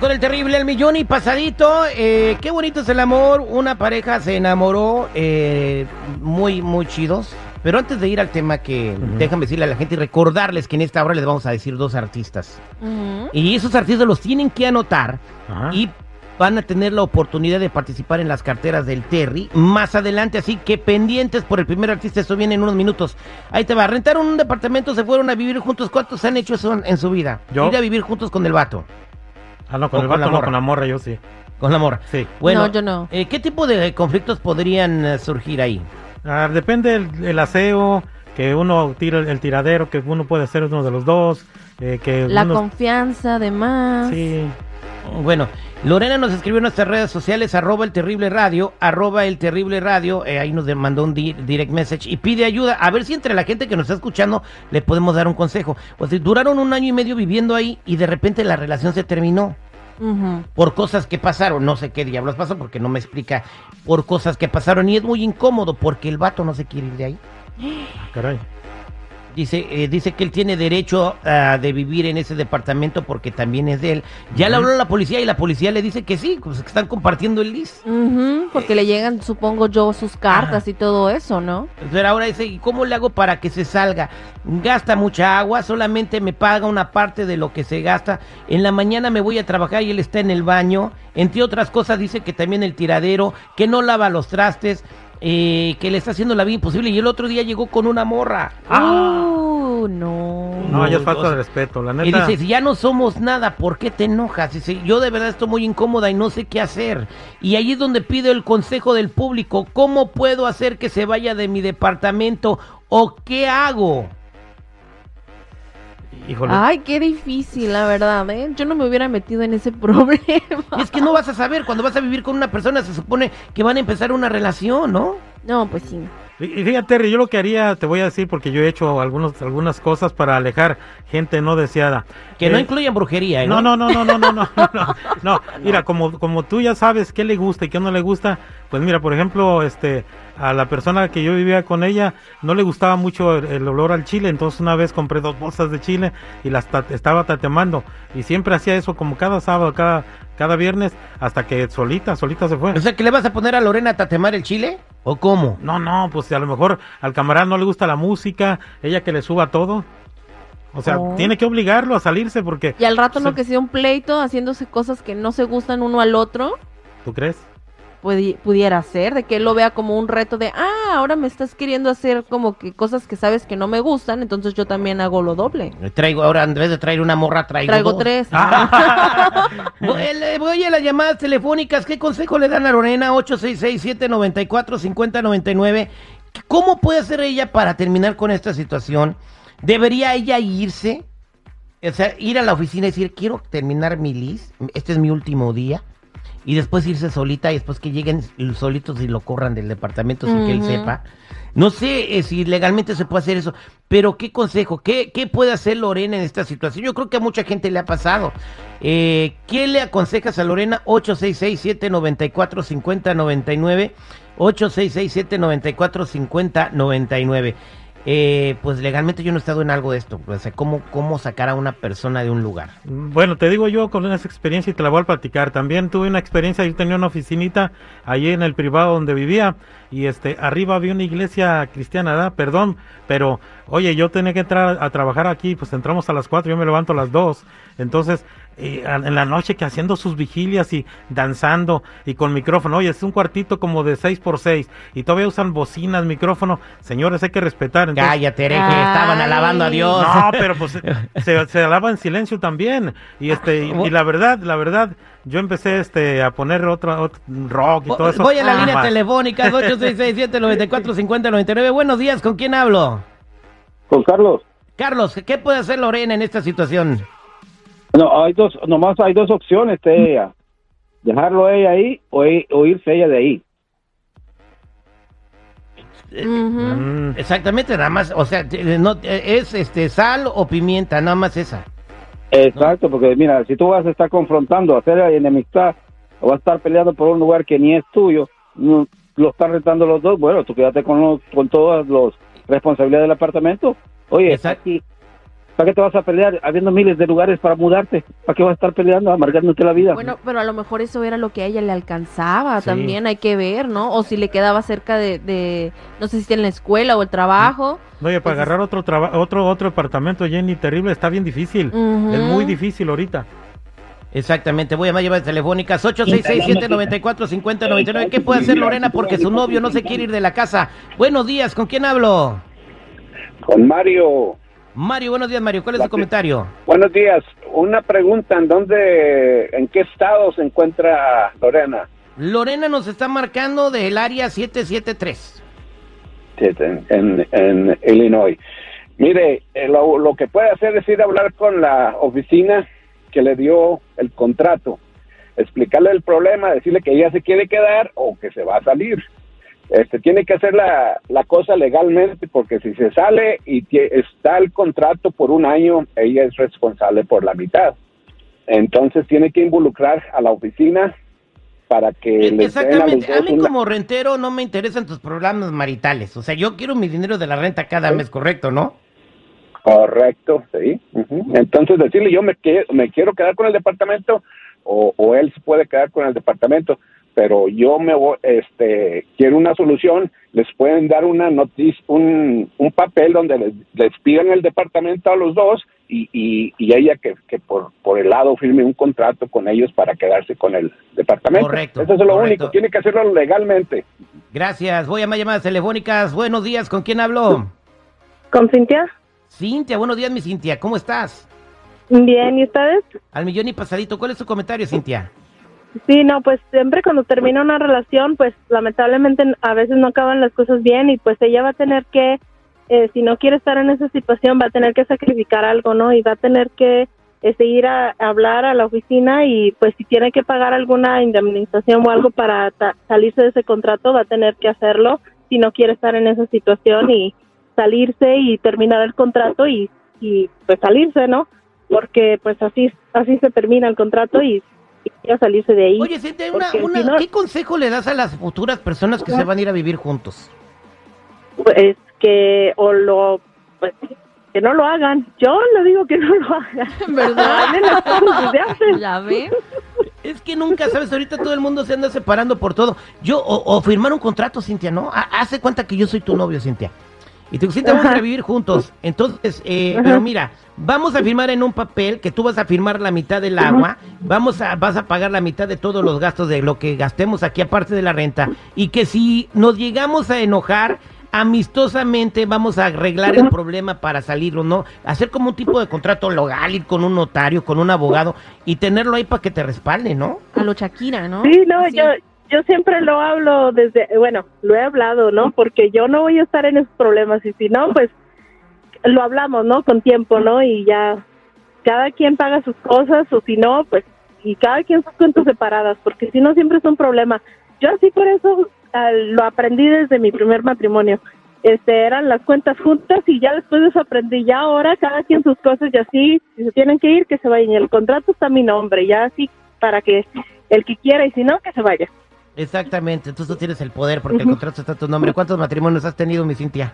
Con el terrible El Millón y pasadito. Eh, qué bonito es el amor. Una pareja se enamoró. eh, muy, muy chidos. Pero antes de ir al tema que déjame decirle a la gente y recordarles que en esta hora les vamos a decir dos artistas. Ujú. Y esos artistas los tienen que anotar Ajá. y van a tener la oportunidad de participar en las carteras del Terry más adelante. Así que pendientes por el primer artista. Esto viene en unos minutos. Ahí te va. Rentaron un departamento, se fueron a vivir juntos. ¿Cuántos han hecho eso en, en su vida? Yo. Ir a vivir juntos con el vato. Ah, no, con o el con la vato no, morra. con la morra yo sí. Con la morra. Sí. Bueno, No, yo no. eh, ¿qué tipo de conflictos podrían eh, surgir ahí? Ah, depende el, el aseo, que uno tira el, el tiradero, que uno puede hacer uno de los dos, eh, que La uno- confianza, además. Sí. Bueno, Lorena nos escribió en nuestras redes sociales, arroba el terrible radio, arroba el terrible radio, eh, ahí nos mandó un di- direct message y pide ayuda, a ver si entre la gente que nos está escuchando le podemos dar un consejo. Pues si duraron un año y medio viviendo ahí y de repente la relación se terminó por cosas que pasaron, no sé qué diablos pasó porque no me explica, por cosas que pasaron y es muy incómodo porque el vato no se quiere ir de ahí. Ah, Caray. Dice, eh, dice que él tiene derecho ah, de vivir en ese departamento porque también es de él. Ya le habló a la policía y la policía le dice que sí, pues que están compartiendo el list. Porque le llegan, supongo yo, sus cartas y todo eso, ¿no? Pero ahora dice, ¿y cómo le hago para que se salga? Gasta mucha agua, solamente me paga una parte de lo que se gasta. En la mañana me voy a trabajar y él está en el baño. Entre otras cosas dice que también el tiradero, que no lava los trastes, eh, que le está haciendo la vida imposible. Y el otro día llegó con una morra. Uh, no. No, ya es No, falta de respeto, la Y neta. dice, si ya no somos nada, ¿por qué te enojas? Dice, yo de verdad estoy muy incómoda y no sé qué hacer. Y ahí es donde pido el consejo del público. ¿Cómo puedo hacer que se vaya de mi departamento? ¿O qué hago? Híjole. Ay, qué difícil, la verdad, ¿eh? Yo no me hubiera metido en ese problema. Y es que no vas a saber, cuando vas a vivir con una persona se supone que van a empezar una relación, ¿no? No, pues sí. Y fíjate, Terry, yo lo que haría, te voy a decir, porque yo he hecho algunos, algunas cosas para alejar gente no deseada. Que no Eh, incluyan brujería, ¿eh? No, no, no, no, no, no, no, no, no. Mira, como, como tú ya sabes qué le gusta y qué no le gusta, pues mira, por ejemplo, este, a la persona que yo vivía con ella no le gustaba mucho el, el olor al chile, entonces una vez compré dos bolsas de chile y las ta- estaba tatemando y siempre hacía eso como cada sábado, cada, cada viernes, hasta que solita, solita se fue. O sea, ¿que le vas a poner a Lorena a tatemar el chile? ¿O cómo? No, no, pues a lo mejor al camarada no le gusta la música, ella que le suba todo. O sea, Oh. tiene que obligarlo a salirse porque... Y al rato no que sea un pleito haciéndose cosas que no se gustan uno al otro, ¿Tú crees? Pudi- pudiera ser, de que él lo vea como un reto de, ah, ahora me estás queriendo hacer como que cosas que sabes que no me gustan, entonces yo también hago lo doble. Traigo, ahora en vez de traer una morra, traigo, Traigo dos. tres. Eh, voy a las llamadas telefónicas. ¿Qué consejo le dan a Lorena? 866-794-5099. ¿Cómo puede hacer ella para terminar con esta situación? ¿Debería ella irse? O sea, ir a la oficina y decir, quiero terminar mi list, este es mi último día. Y después irse solita y después que lleguen solitos y lo corran del departamento sin que él sepa. No sé eh, si legalmente se puede hacer eso, pero ¿qué consejo? ¿Qué, ¿Qué puede hacer Lorena en esta situación? Yo creo que a mucha gente le ha pasado. Eh, ¿Qué le aconsejas a Lorena? 866-794-5099. 866-794-5099. Eh, pues legalmente yo no he estado en algo de esto. O sea, ¿cómo, ¿cómo sacar a una persona de un lugar? Bueno, te digo yo con esa experiencia y te la voy a platicar. También tuve una experiencia, yo tenía una oficinita allí en el privado donde vivía y este arriba había una iglesia cristiana, ¿verdad? Perdón, pero oye, yo tenía que entrar a trabajar aquí, pues entramos a las 4, yo me levanto a las 2. Entonces, eh, en la noche que haciendo sus vigilias y danzando y con micrófono, oye, es un cuartito como de 6 por 6 y todavía usan bocinas, micrófono. Señores, hay que respetar. Entonces, Cállate, estaban alabando a Dios. no, pero pues se, se alaba en silencio también. Y este, y, y la verdad, la verdad, yo empecé este a poner otra, ot- rock y todo eso. Voy a la Ah. línea Más. telefónica 866-794-5099. Buenos días, ¿con quién hablo? Con Carlos. Carlos, ¿qué puede hacer Lorena en esta situación? No, hay dos, nomás hay dos opciones de ella. Dejarlo ella ahí o, i- o irse ella de ahí. Mm, Exactamente, nada más, o sea, te- no, eh, es este sal o pimienta, nada más esa. Exacto, porque mira, si tú vas a estar confrontando, hacer enemistad, o vas a estar peleando por un lugar que ni es tuyo, no- lo están rentando los dos, bueno, tú quédate con, los, con todas las responsabilidades del apartamento. Oye, Exacto. aquí ¿Para qué te vas a pelear habiendo miles de lugares para mudarte? ¿Para qué vas a estar peleando, amargándote la vida? Bueno, pero a lo mejor eso era lo que a ella le alcanzaba, Sí. también hay que ver, ¿no? O si le quedaba cerca de, de no sé si en la escuela o el trabajo. Oye, para agarrar otro traba- otro otro departamento, Jenny, terrible, está bien difícil. Es muy difícil ahorita. Exactamente, voy a llamadas telefónicas 8667-945099. ¿Qué puede hacer Lorena porque su novio no se quiere ir de la casa? Buenos días, ¿con quién hablo? Con Mario. Mario, buenos días Mario, ¿cuál es su comentario? Buenos días. Una pregunta, ¿en dónde, en qué estado se encuentra Lorena? Lorena nos está marcando del área 773. Sí, En, en- en Illinois. Mire, eh, lo, lo que puede hacer es ir a hablar con la oficina que le dio el contrato, explicarle el problema, decirle que ella se quiere quedar o que se va a salir. Este, tiene que hacer la, la cosa legalmente porque si se sale y está el contrato por un año, ella es responsable por la mitad. Entonces tiene que involucrar a la oficina para que a Exactamente, a dos mí como rentero no me interesan tus programas maritales. O sea, yo quiero mi dinero de la renta cada mes, correcto, ¿no? Correcto, sí. ujú. Entonces decirle yo me, que- me quiero quedar con el departamento o, o él se puede quedar con el departamento, pero yo me voy, este, quiero una solución, les pueden dar una noticia, un, un papel donde les, les pidan el departamento a los dos y, y, y ella que, que por, por el lado firme un contrato con ellos para quedarse con el departamento. Correcto, Eso es lo correcto. único, tiene que hacerlo legalmente. Gracias, voy a más llamadas telefónicas. Buenos días, ¿con quién hablo? ¿Con Cintia? Cintia, buenos días mi Cintia, ¿cómo estás? Bien, ¿y ustedes? Al millón y pasadito, ¿cuál es tu comentario, Cintia? Sí, no, pues siempre cuando termina una relación, pues lamentablemente a veces no acaban las cosas bien y pues ella va a tener que, eh, si no quiere estar en esa situación, va a tener que sacrificar algo, ¿no? Y va a tener que este, ir a, a hablar a la oficina y pues si tiene que pagar alguna indemnización o algo para salirse de ese contrato, va a tener que hacerlo si no quiere estar en esa situación y salirse y terminar el contrato y, y pues salirse, ¿no? Porque pues así así se termina el contrato y, y quiere salirse de ahí. Oye, Cintia, una, una- si no- ¿qué consejo le das a las futuras personas que se van a ir a vivir juntos? pues que o lo pues que no lo hagan yo le digo que no lo hagan ¿Verdad? ¿Ya ven? Es que nunca sabes, ahorita todo el mundo se anda separando por todo. Yo, o, o firmar un contrato, Cintia, ¿no? Ha- Hace cuenta que yo soy tu novio, Cintia. Y te digo, Cintia, vamos a ir a vivir juntos. Entonces, eh, pero mira, vamos a firmar en un papel que tú vas a firmar la mitad del agua, vamos a, vas a pagar la mitad de todos los gastos de lo que gastemos aquí aparte de la renta, y que si nos llegamos a enojar, amistosamente vamos a arreglar el problema para salir o no, hacer como un tipo de contrato legal, ir con un notario, con un abogado y tenerlo ahí para que te respalde, ¿no? A lo Shakira, ¿no? sí no Así. yo yo siempre lo hablo desde bueno lo he hablado no porque yo no voy a estar en esos problemas y si no pues lo hablamos no con tiempo no y ya cada quien paga sus cosas o si no pues y cada quien sus cuentas separadas porque si no siempre es un problema. Yo así por eso ah, lo aprendí desde mi primer matrimonio. Este eran las cuentas juntas y ya después de eso aprendí ya ahora cada quien sus cosas y así si se tienen que ir que se vayan. El contrato está a mi nombre ya así para que el que quiera y si no que se vaya Exactamente, entonces tú tienes el poder porque el contrato está a tu nombre. ¿Cuántos matrimonios has tenido, mi Cintia?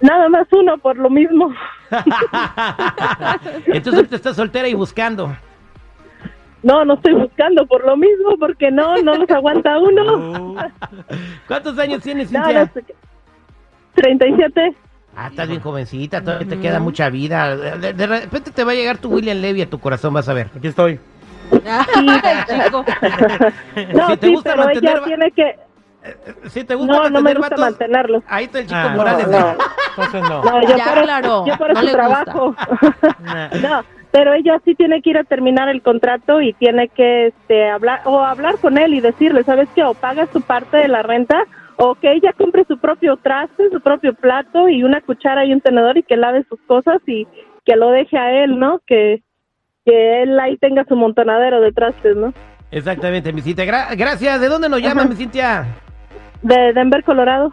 nada más uno por lo mismo entonces ahorita estás soltera y buscando. no no estoy buscando por lo mismo porque no no los aguanta uno ¿Cuántos años tienes, no, Cintia? no sé. 37 Ah, estás bien jovencita, todavía te queda mucha vida. De, de repente te va a llegar tu William Levy a tu corazón, vas a ver. Aquí estoy. No Si te sí gusta pero mantener- ella tiene que Si te gusta no no me gusta vatos, mantenerlos ahí está el chico Ah, Morales. no, no. Entonces no. no yo Ya por, aclaró, yo no eso le trabajo Nah. no pero ella sí tiene que ir a terminar el contrato y tiene que este hablar o hablar con él y decirle sabes qué o pagas tu parte de la renta o que ella compre su propio traste su propio plato y una cuchara y un tenedor y que lave sus cosas y que lo deje a él no que que él ahí tenga su montonadero de trastes no Exactamente, mi Cintia. Gra- gracias. ¿De dónde nos llama, mi Cintia? de Denver Colorado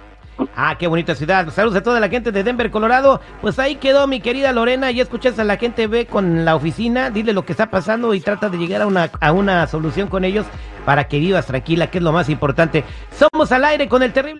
Ah, qué bonita ciudad. Saludos a toda la gente de Denver, Colorado. Pues ahí quedó mi querida Lorena. Ya escuchaste a la gente, ve con la oficina, dile lo que está pasando y trata de llegar a una, a una solución con ellos para que vivas tranquila, que es lo más importante. Somos al aire con el terrible.